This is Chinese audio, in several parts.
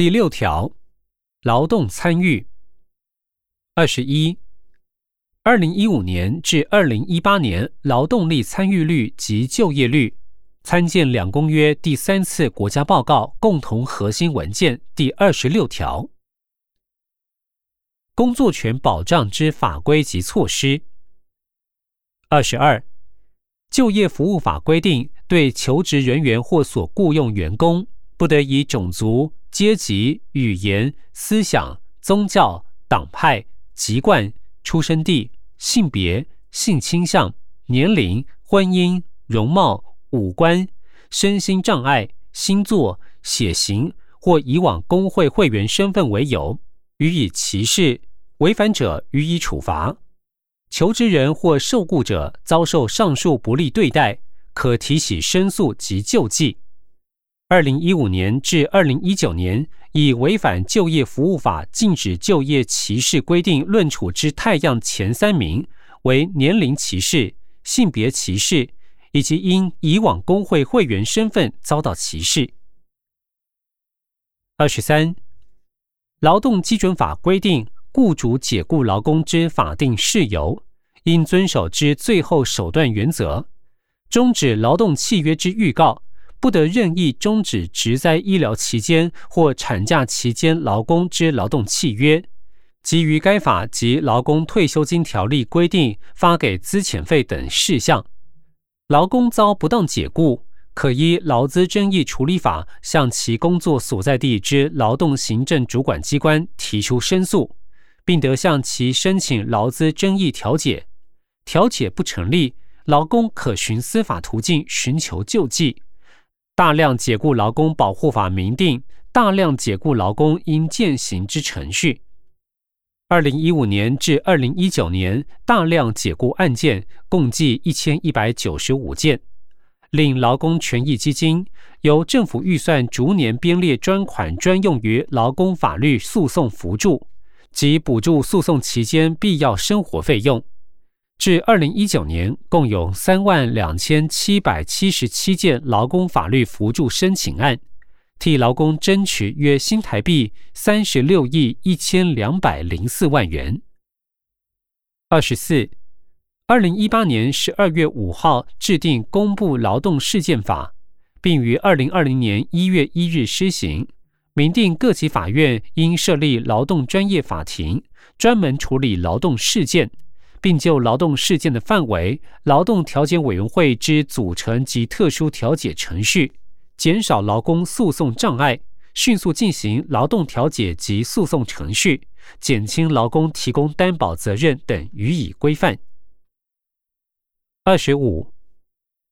第六条，劳动参与。二十一，二零一五年至二零一八年劳动力参与率及就业率，参见两公约第三次国家报告共同核心文件第二十六条。工作权保障之法规及措施。二十二，就业服务法规定，对求职人员或所雇佣员工，不得以种族。阶级、语言、思想、宗教、党派、籍贯、出生地、性别、性倾向、年龄、婚姻、容貌、五官、身心障碍、星座、血型或以往工会会员身份为由，予以歧视，违反者予以处罚。求职人或受雇者遭受上述不利对待，可提起申诉及救济。二零一五年至二零一九年，以违反就业服务法禁止就业歧视规定论处之太阳前三名为年龄歧视、性别歧视，以及因以往工会会员身份遭到歧视。二十三，劳动基准法规定，雇主解雇劳工之法定事由，应遵守之最后手段原则，终止劳动契约之预告。不得任意终止职灾医疗期间或产假期间劳工之劳动契约，基于该法及劳工退休金条例规定发给资遣费等事项，劳工遭不当解雇，可依劳资争议处理法向其工作所在地之劳动行政主管机关提出申诉，并得向其申请劳资争议调解。调解不成立，劳工可循司法途径寻求救济。大量解雇劳工保护法明定，大量解雇劳工应践行之程序。二零一五年至二零一九年，大量解雇案件共计一千一百九十五件。令劳工权益基金由政府预算逐年编列专款，专用于劳工法律诉讼辅助及补助诉讼期间必要生活费用。至二零一九年，共有三万两千七百七十七件劳工法律扶助申请案，替劳工争取约新台币三十六亿一千两百零四万元。二十四，二零一八年十二月五号制定公布劳动事件法，并于二零二零年一月一日施行，明定各级法院应设立劳动专业法庭，专门处理劳动事件。并就劳动事件的范围、劳动调解委员会之组成及特殊调解程序，减少劳工诉讼障碍，迅速进行劳动调解及诉讼程序，减轻劳工提供担保责任等予以规范。二十五，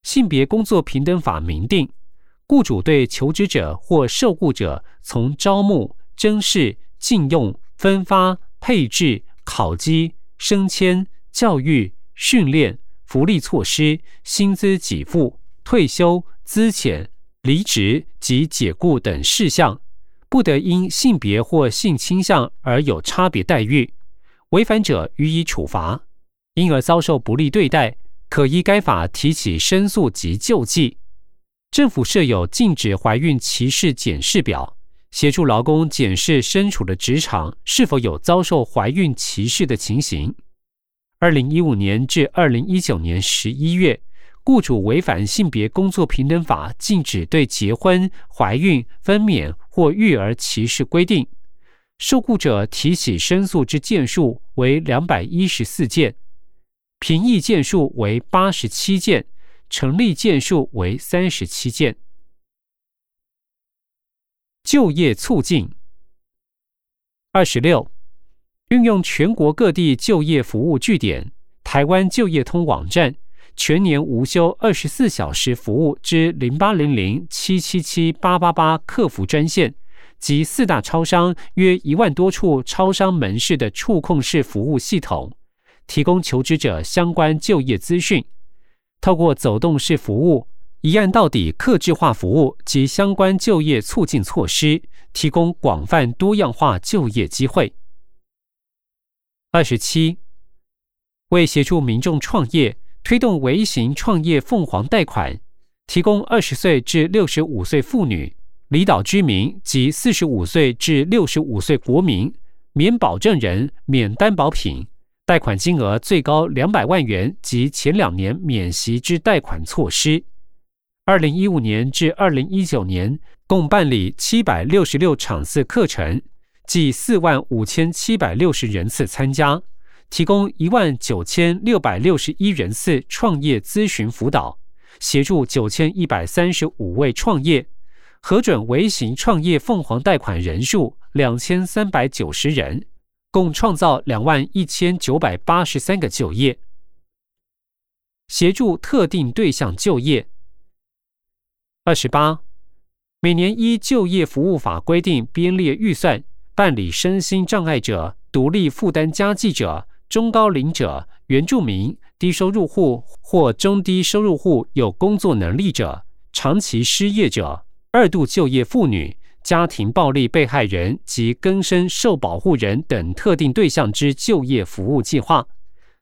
性别工作平等法明定，雇主对求职者或受雇者从招募、征试、禁用、分发、配置、考绩、升迁。教育、训练、福利措施、薪资给付、退休、资遣、离职及解雇等事项，不得因性别或性倾向而有差别待遇，违反者予以处罚。因而遭受不利对待，可依该法提起申诉及救济。政府设有禁止怀孕歧视检视表，协助劳工检视身处的职场是否有遭受怀孕歧视的情形。二零一五年至二零一九年十一月，雇主违反性别工作平等法禁止对结婚、怀孕、分娩或育儿歧视规定，受雇者提起申诉之件数为两百一十四件，评议件数为八十七件，成立件数为三十七件。就业促进二十六。运用全国各地就业服务据点、台湾就业通网站全年无休二十四小时服务之零八零零七七七八八八客服专线及四大超商约一万多处超商门市的触控式服务系统，提供求职者相关就业资讯。透过走动式服务，一案到底、客制化服务及相关就业促进措施，提供广泛多样化就业机会。二十七，为协助民众创业，推动微型创业凤凰贷款，提供二十岁至六十五岁妇女、离岛居民及四十五岁至六十五岁国民免保证人、免担保品，贷款金额最高两百万元及前两年免息之贷款措施。二零一五年至二零一九年，共办理七百六十六场次课程，计四万五千七百六十人次参加，提供一万九千六百六十一人次创业咨询辅导，协助九千一百三十五位创业，核准微型创业凤凰贷款人数两千三百九十人，共创造两万一千九百八十三个就业，协助特定对象就业。二十八，每年依就业服务法规定编列预算，办理身心障碍者、独立负担家计者、中高龄者、原住民、低收入户或中低收入户有工作能力者、长期失业者、二度就业妇女、家庭暴力被害人及更生受保护人等特定对象之就业服务计划，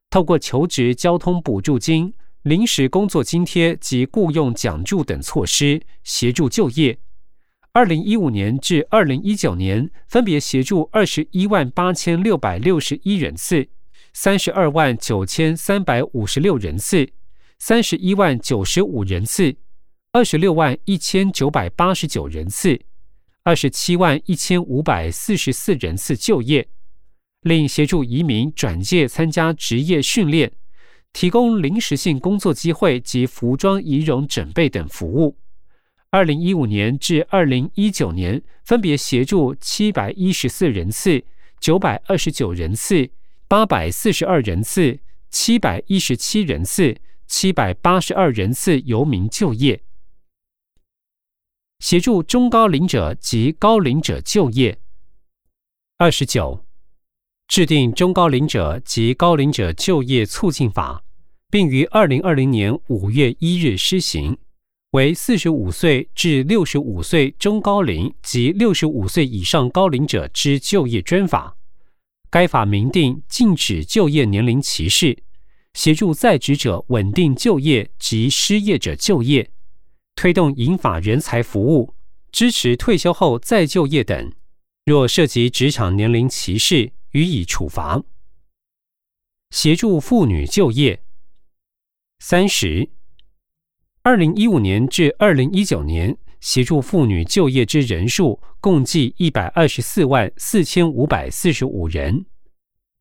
透过求职交通补助金。临时工作津贴及雇用奖助等措施协助就业。二零一五年至二零一九年，分别协助二十一万八千六百六十一人次、三十二万九千三百五十六人次、三十一万九十五人次、二十六万一千九百八十九人次、二十七万一千五百四十四人次就业，另协助移民转介参加职业训练。提供临时性工作机会及服装仪容准备等服务。二零一五年至二零一九年，分别协助七百一十四人次、九百二十九人次、八百四十二人次、七百一十七人次、七百八十二人次游民就业，协助中高龄者及高龄者就业。二十九，制定中高龄者及高龄者就业促进法。并于二零二零年五月一日施行，为四十五岁至六十五岁中高龄及六十五岁以上高龄者之就业专法。该法明定禁止就业年龄歧视，协助在职者稳定就业及失业者就业，推动银发人才服务，支持退休后再就业等。若涉及职场年龄歧视，予以处罚。协助妇女就业。三十，二零一五年至二零一九年，协助妇女就业之人数共计一百二十四万四千五百四十五人。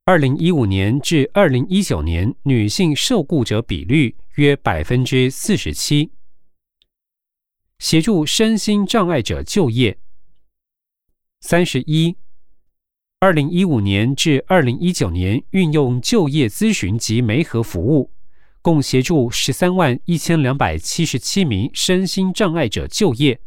二零一五年至二零一九年，女性受雇者比率约百分之四十七。协助身心障碍者就业。三十一，二零一五年至二零一九年，运用就业咨询及媒合服务。共协助十三万一千两百七十七名身心障碍者就业。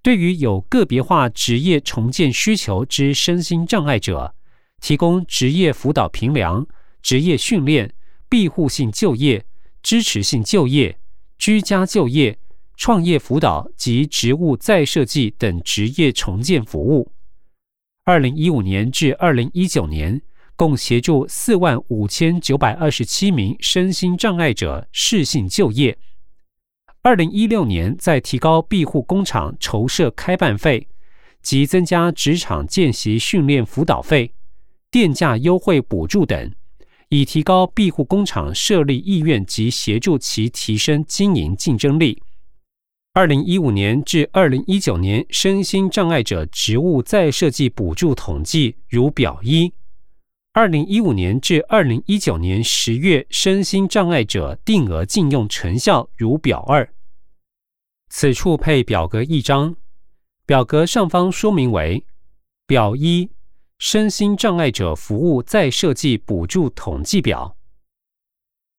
对于有个别化职业重建需求之身心障碍者，提供职业辅导评量、职业训练、庇护性就业、支持性就业、居家就业、创业辅导及职务再设计等职业重建服务。二零一五年至二零一九年。共协助四万五千九百二十七名身心障碍者适性就业。二零一六年，在提高庇护工厂筹设开办费及增加职场见习训练辅导费、电价优惠补助等，以提高庇护工厂设立意愿及协助其提升经营竞争力。二零一五年至二零一九年，身心障碍者职务再设计补助统计如表一。二零一五年至二零一九年十月，身心障碍者定额禁用成效如表二。此处配表格一张，表格上方说明为表一：身心障碍者服务再设计补助统计表。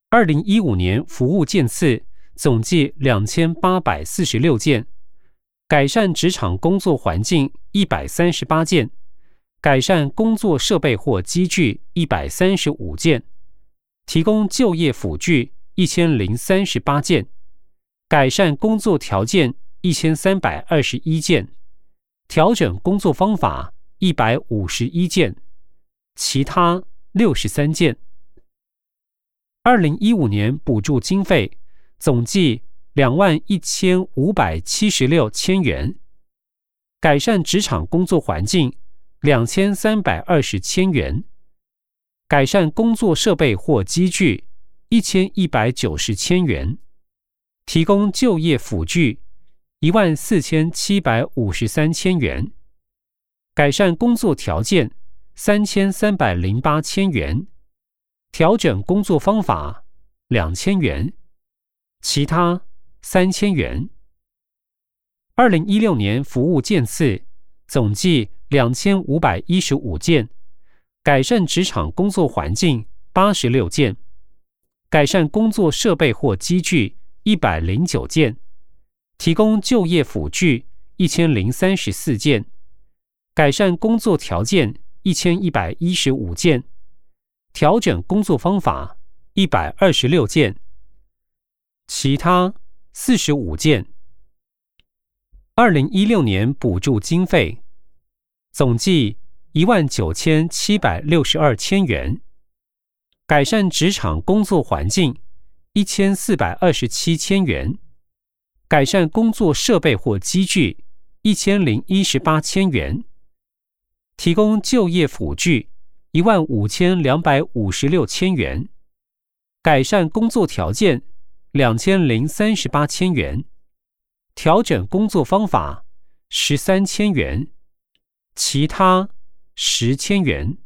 二零一五年服务件次总计两千八百四十六件，改善职场工作环境一百三十八件。改善工作设备或机具一百三十五件，提供就业辅具一千零三十八件，改善工作条件一千三百二十一件，调整工作方法一百五十一件，其他六十三件。二零一五年补助经费总计两万一千五百七十六千元。改善职场工作环境两千三百二十千元，改善工作设备或机具一千一百九十千元，提供就业辅具一万四千七百五十三千元，改善工作条件三千三百零八千元，调整工作方法两千元，其他三千元。二零一六年服务件次总计两千五百一十五件，改善职场工作环境八十六件，改善工作设备或机具一百零九件，提供就业辅具一千零三十四件，改善工作条件一千一百一十五件，调整工作方法一百二十六件，其他四十五件。二零一六年补助经费总计一万九千七百六十二千元，改善职场工作环境一千四百二十七千元，改善工作设备或机具一千零一十八千元，提供就业辅具一万五千两百五十六千元，改善工作条件两千零三十八千元。调整工作方法十三千元，其他十千元。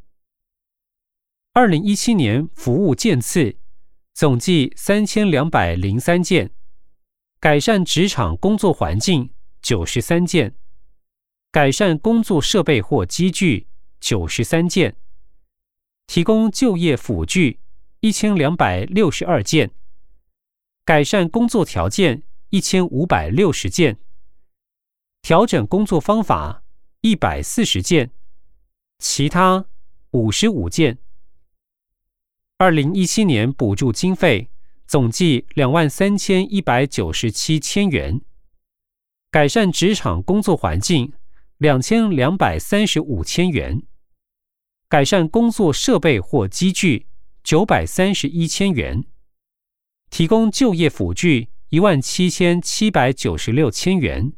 二零一七年服务件次总计三千两百零三件，改善职场工作环境九十三件，改善工作设备或机具九十三件，提供就业辅具一千两百六十二件，改善工作条件。一千五百六十件，调整工作方法一百四十件，其他五十五件。二零一七年补助经费总计两万三千一百九十七千元，改善职场工作环境两千两百三十五千元，改善工作设备或机具九百三十一千元，提供就业辅具。一万七千七百九十六千元，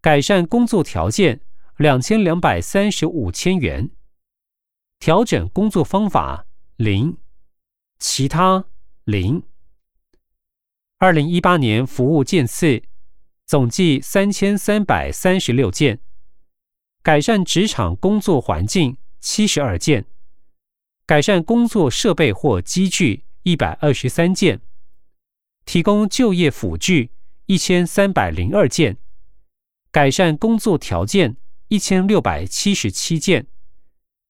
改善工作条件两千两百三十五千元，调整工作方法零，其他零。二零一八年服务件次总计三千三百三十六件，改善职场工作环境七十二件，改善工作设备或机具一百二十三件。提供就业辅具一千三百零二件，改善工作条件一千六百七十七件，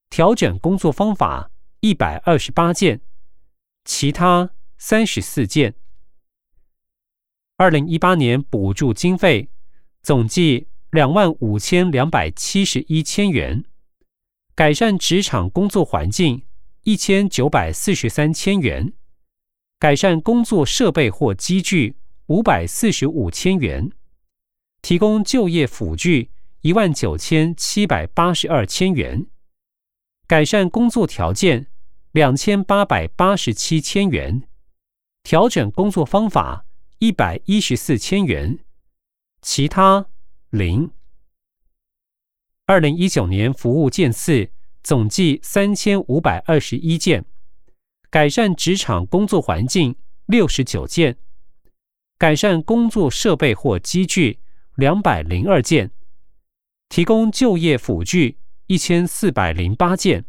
调整工作方法一百二十八件，其他三十四件。二零一八年补助经费总计两万五千两百七十一千元，改善职场工作环境一千九百四十三千元。改善工作设备或机具五百四十五千元，提供就业辅具一万九千七百八十二千元，改善工作条件两千八百八十七千元，调整工作方法一百一十四千元，其他零。二零一九年服务件次总计三千五百二十一件。改善职场工作环境六十九件，改善工作设备或机具两百零二件，提供就业辅具一千四百零八件，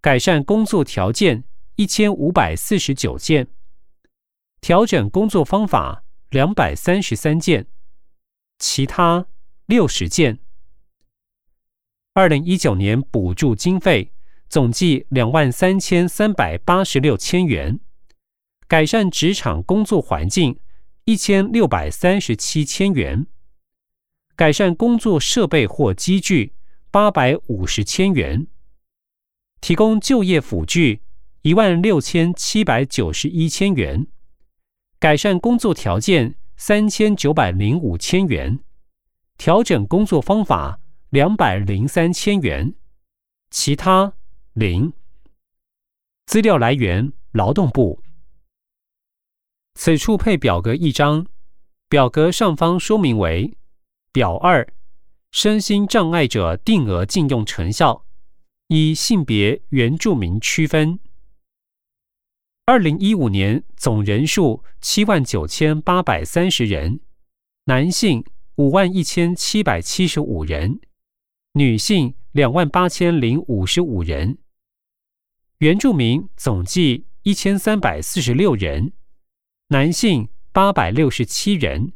改善工作条件一千五百四十九件，调整工作方法两百三十三件，其他六十件。二零一九年补助经费。总计两万三千三百八十六千元，改善职场工作环境一千六百三十七千元，改善工作设备或机具八百五十千元，提供就业辅具一万六千七百九十一千元，改善工作条件三千九百零五千元，调整工作方法两百零三千元，其他。零。资料来源：劳动部。此处配表格一张，表格上方说明为表二，身心障碍者定额禁用成效，以性别原住民区分。二零一五年总人数七万九千八百三十人，男性五万一千七百七十五人，女性两万八千零五十五人。原住民总计一千三百四十六人，男性八百六十七人，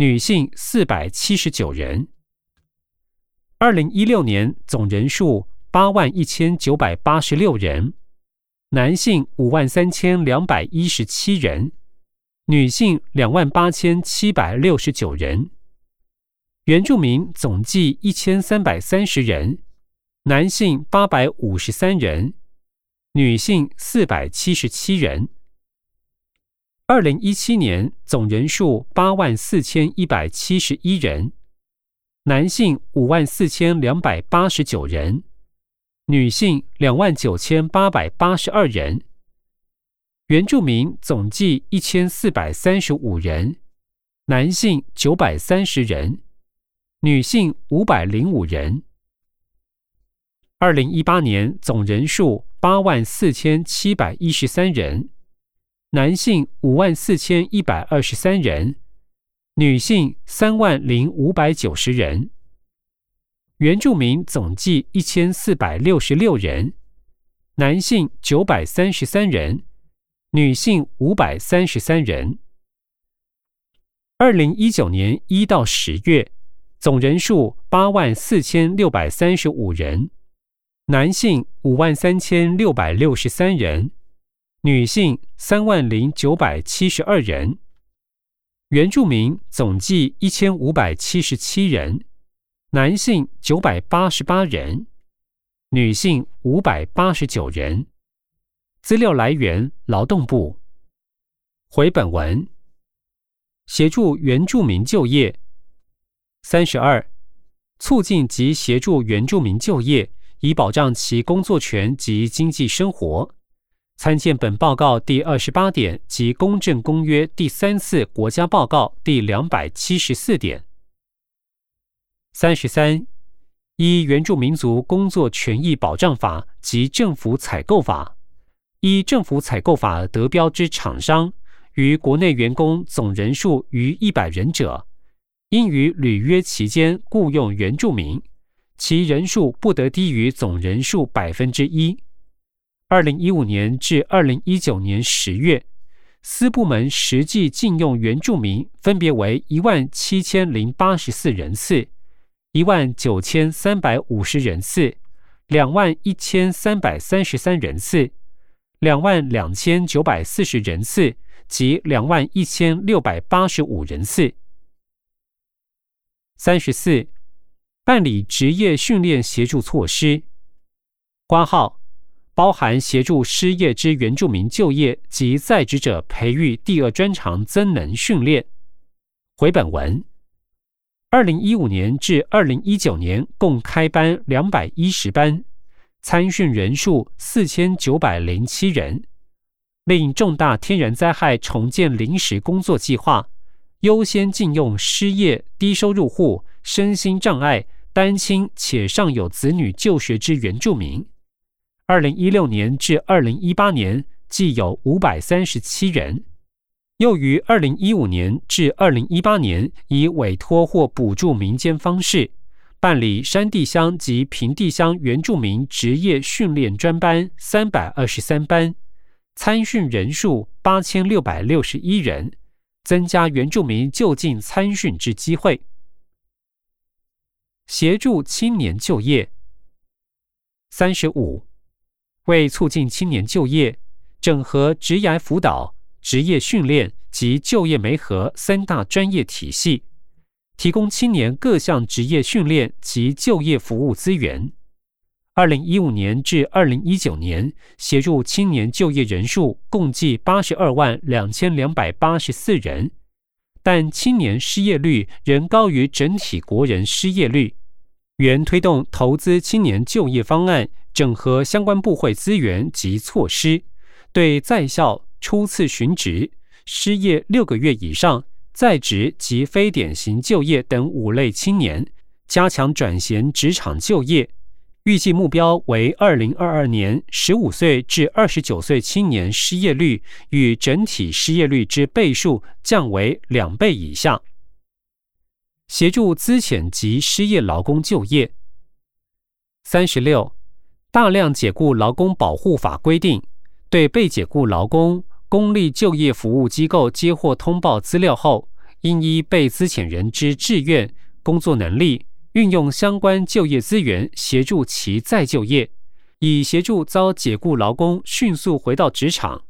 女性四百七十九人。二零一六年总人数八万一千九百八十六人。男性五万三千两百一十七人，女性两万八千七百六十九人。原住民总计一千三百三十人，男性八百五十三人，女性四百七十七人。二零一七年总人数八万四千一百七十一人，男性五万四千两百八十九人。女性两万九千八百八十二人，原住民总计一千四百三十五人，男性九百三十人，女性五百零五人。二零一八年总人数八万四千七百一十三人，男性五万四千一百二十三人，女性三万零五百九十人。原住民总计一千四百六十六人，男性九百三十三人，女性五百三十三人。二零一九年一到十月，总人数八万四千六百三十五人，男性五万三千六百六十三人，女性三万零九百七十二人。原住民总计一千五百七十七人。男性九百八十八人，女性五百八十九人。资料来源：劳动部。回本文，协助原住民就业。三十二，促进及协助原住民就业，以保障其工作权及经济生活。参见本报告第二十八点及公正公约第三次国家报告第两百七十四点。三十三，依原住民族工作权益保障法及政府采购法，依政府采购法得标之厂商，于国内员工总人数逾一百人者，应于履约期间雇用原住民，其人数不得低于总人数百分之一。二零一五年至二零一九年十月，私部门实际禁用原住民分别为一万七千零八十四人次。一万九千三百五十人次，两万一千三百三十三人次，两万两千九百四十人次及两万一千六百八十五人次。三十四，办理职业训练协助措施，挂号包含协助失业之原住民就业及在职者培育第二专长增能训练。回本文。二零一五年至二零一九年共开班两百一十班，参训人数四千九百零七人。另重大天然灾害重建临时工作计划，优先禁用失业、低收入户、身心障碍、单亲且尚有子女就学之原住民。二零一六年至二零一八年，计有五百三十七人。又于二零一五年至二零一八年，以委托或补助民间方式办理山地乡及平地乡原住民职业训练专班三百二十三班，参训人数八千六百六十一人，增加原住民就近参训之机会，协助青年就业。三十五，为促进青年就业，整合职涯辅导。职业训练及就业媒合三大专业体系，提供青年各项职业训练及就业服务资源。二零一五年至二零一九年，协助青年就业人数共计八十二万两千两百八十四人，但青年失业率仍高于整体国人失业率。原推动投资青年就业方案，整合相关部会资源及措施，对在校。初次寻职、失业六个月以上、在职及非典型就业等五类青年，加强转衔职场就业，预计目标为二零二二年十五岁至二十九岁青年失业率与整体失业率之倍数降为两倍以下。协助资遣及失业劳工就业。三十六，大量解雇劳工保护法规定，对被解雇劳工，公立就业服务机构接获通报资料后，应依被资遣人之志愿、工作能力，运用相关就业资源协助其再就业，以协助遭解雇劳工迅速回到职场。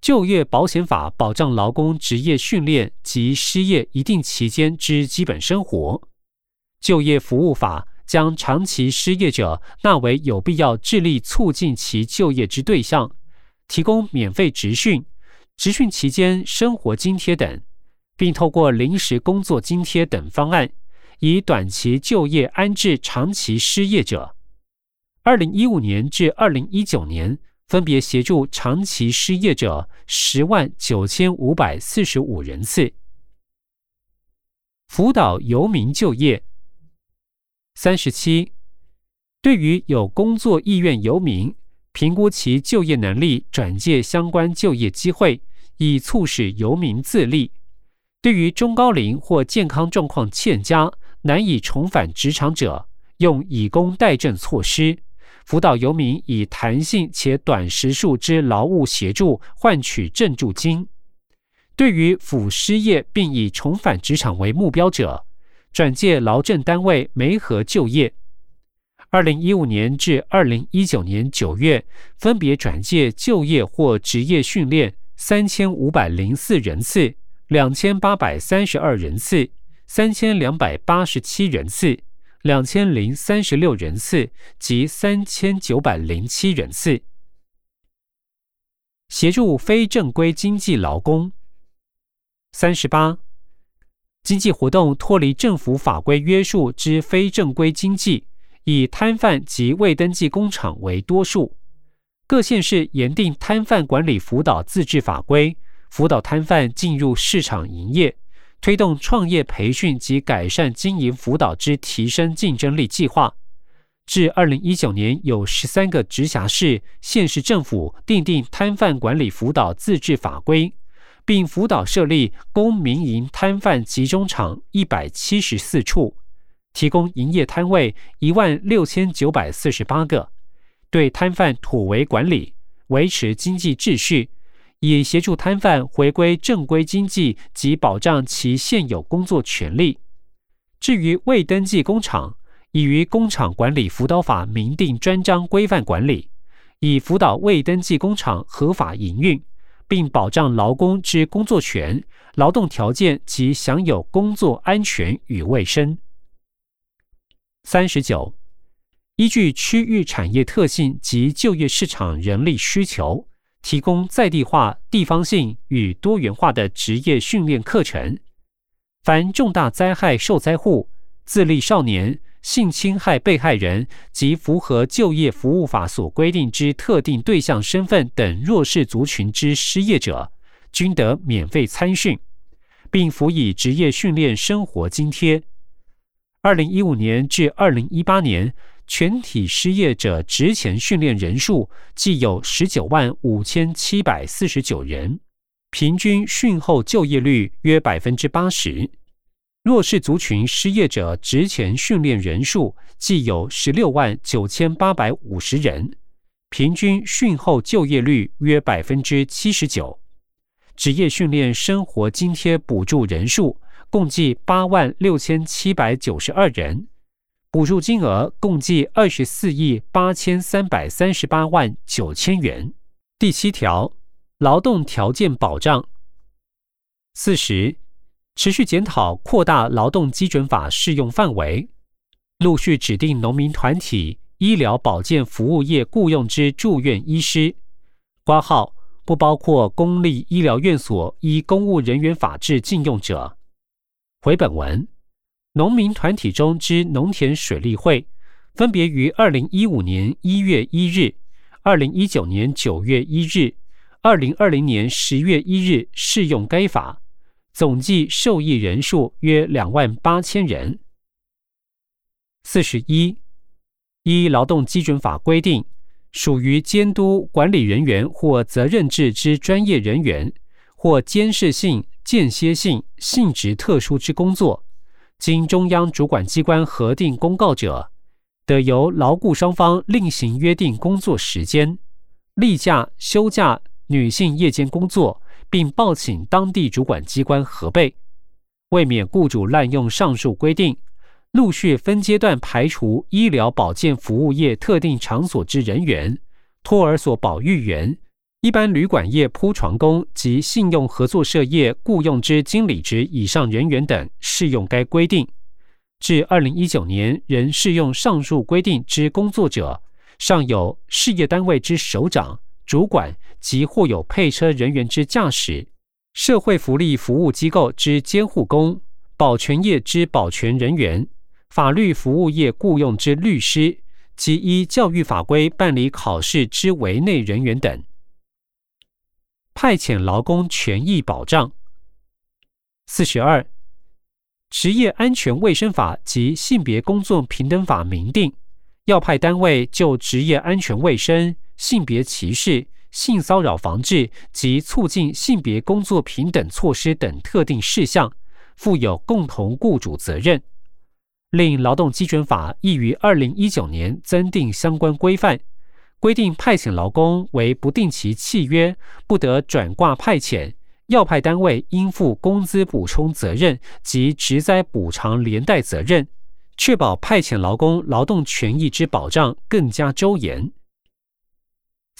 就业保险法保障劳工职业训练及失业一定期间之基本生活。就业服务法将长期失业者纳为有必要致力促进其就业之对象，提供免费职训、职训期间生活津贴等，并透过临时工作津贴等方案，以短期就业安置长期失业者。二零一五年至二零一九年。分别协助长期失业者十万九千五百四十五人次，辅导游民就业。三十七，对于有工作意愿游民，评估其就业能力，转介相关就业机会，以促使游民自立。对于中高龄或健康状况欠佳、难以重返职场者，用以工代赈措施。辅导游民以弹性且短时数之劳务协助换取赈助金。对于辅失业并以重返职场为目标者，转介劳政单位媒合就业。二零一五年至二零一九年九月，分别转介就业或职业训练三千五百零四人次、两千八百三十二人次、三千两百八十七人次。两千零三十六人次及三千九百零七人次，协助非正规经济劳工。三十八，经济活动脱离政府法规约束之非正规经济，以摊贩及未登记工厂为多数。各县市严定摊贩管理辅导自治法规，辅导摊贩进入市场营业。推动创业培训及改善经营辅导之提升竞争力计划，至二零一九年有十三个直辖市、县市政府订定摊贩管理辅导自治法规，并辅导设立公民营摊贩集中场一百七十四处，提供营业摊位一万六千九百四十八个，对摊贩妥为管理，维持经济秩序。以协助摊贩回归正规经济及保障其现有工作权利。至于未登记工厂，已于工厂管理辅导法明定专章规范管理，以辅导未登记工厂合法营运，并保障劳工之工作权、劳动条件及享有工作安全与卫生。三十九，依据区域产业特性及就业市场人力需求。提供在地化、地方性与多元化的职业训练课程。凡重大灾害受灾户、自立少年、性侵害被害人及符合就业服务法所规定之特定对象身份等弱势族群之失业者，均得免费参训，并辅以职业训练生活津贴。二零一五年至二零一八年。全体失业者职前训练人数计有十九万五千七百四十九人，平均训后就业率约百分之八十。弱势族群失业者职前训练人数计有十六万九千八百五十人，平均训后就业率约百分之七十九。职业训练生活津贴补助人数共计八万六千七百九十二人。补助金额共计二十四亿八千三百三十八万九千元。第七条，劳动条件保障。四十，持续检讨扩大劳动基准法适用范围，陆续指定农民团体医疗保健服务业雇用之住院医师，挂号不包括公立医疗院所依公务人员法制禁用者。回本文。农民团体中之农田水利会，分别于二零一五年一月一日、二零一九年九月一日、二零二零年十月一日适用该法，总计受益人数约两万八千人。四十一，依劳动基准法规定，属于监督管理人员或责任制之专业人员，或监视性、间歇性、性质特殊之工作，经中央主管机关核定公告者，得由劳雇双方另行约定工作时间、例假、休假、女性夜间工作，并报请当地主管机关核备。为免雇主滥用上述规定，陆续分阶段排除医疗保健服务业特定场所之人员、托儿所保育员、一般旅馆业铺床工及信用合作社业雇用之经理职以上人员等适用该规定。至二零一九年仍适用上述规定之工作者，尚有事业单位之首长、主管及或有配车人员之驾驶。社会福利服务机构之监护工、保全业之保全人员、法律服务业雇用之律师及依教育法规办理考试之围内人员等，派遣劳工权益保障。四十二，职业安全卫生法及性别工作平等法明定，要派单位就职业安全卫生、性别歧视。性骚扰防治及促进性别工作平等措施等特定事项，负有共同雇主责任。另劳动基准法亦于二零一九年增订相关规范，规定派遣劳工为不定期契约，不得转挂派遣，要派单位应负工资补充责任及职灾补偿连带责任，确保派遣劳工劳动权益之保障更加周延。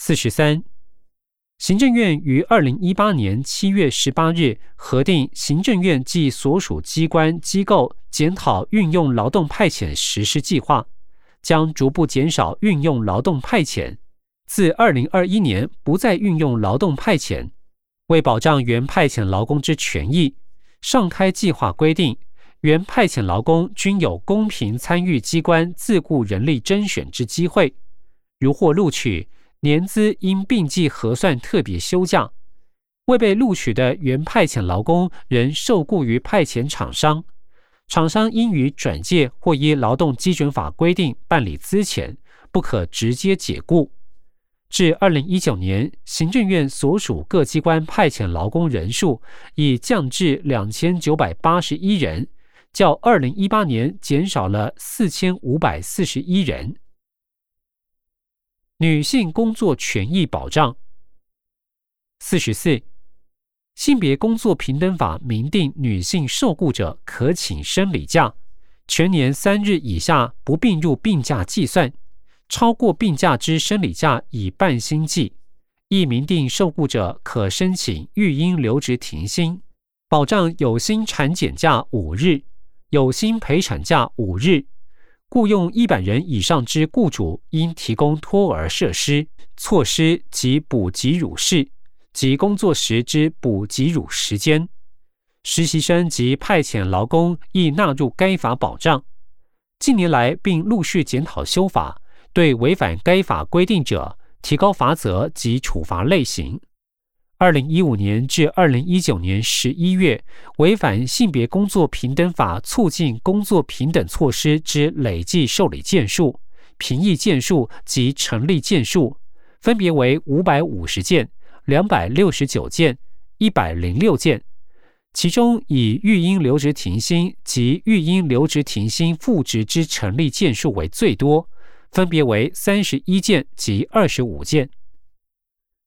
四十三。行政院于二零一八年七月十八日核定行政院及所属机关机构检讨运用劳动派遣实施计划，将逐步减少运用劳动派遣，自二零二一年不再运用劳动派遣。为保障原派遣劳工之权益，上开计划规定，原派遣劳工均有公平参与机关自雇人力甄选之机会，如获录取。年资应并计核算特别休假，未被录取的原派遣劳工仍受雇于派遣厂商，厂商应于转介或依劳动基准法规定办理资遣，不可直接解雇。至二零一九年，行政院所属各机关派遣劳工人数已降至两千九百八十一人，较二零一八年减少了四千五百四十一人。女性工作权益保障。四十四，性别工作平等法明定，女性受雇者可请生理假，全年三日以下不并入病假计算，超过病假之生理假以半薪计。亦明定受雇者可申请育婴留职停薪，保障有薪产检假五日，有薪陪产假五日。雇用一百人以上之雇主，应提供托儿设施、措施及补给乳室及工作时之补给乳时间。实习生及派遣劳工亦纳入该法保障。近年来，并陆续检讨修法，对违反该法规定者，提高罚则及处罚类型。二零一五年至二零一九年十一月，违反性别工作平等法促进工作平等措施之累计受理件数、评议件数及成立件数，分别为五百五十件、两百六十九件、一百零六件。其中，以育婴留职停薪及育婴留职停薪复职之成立件数为最多，分别为三十一件及二十五件。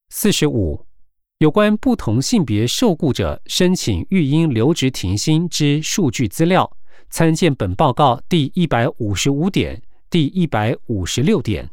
四十五。有关不同性别受雇者申请育婴留职停薪之数据资料，参见本报告第一百五十五点、第一百五十六点。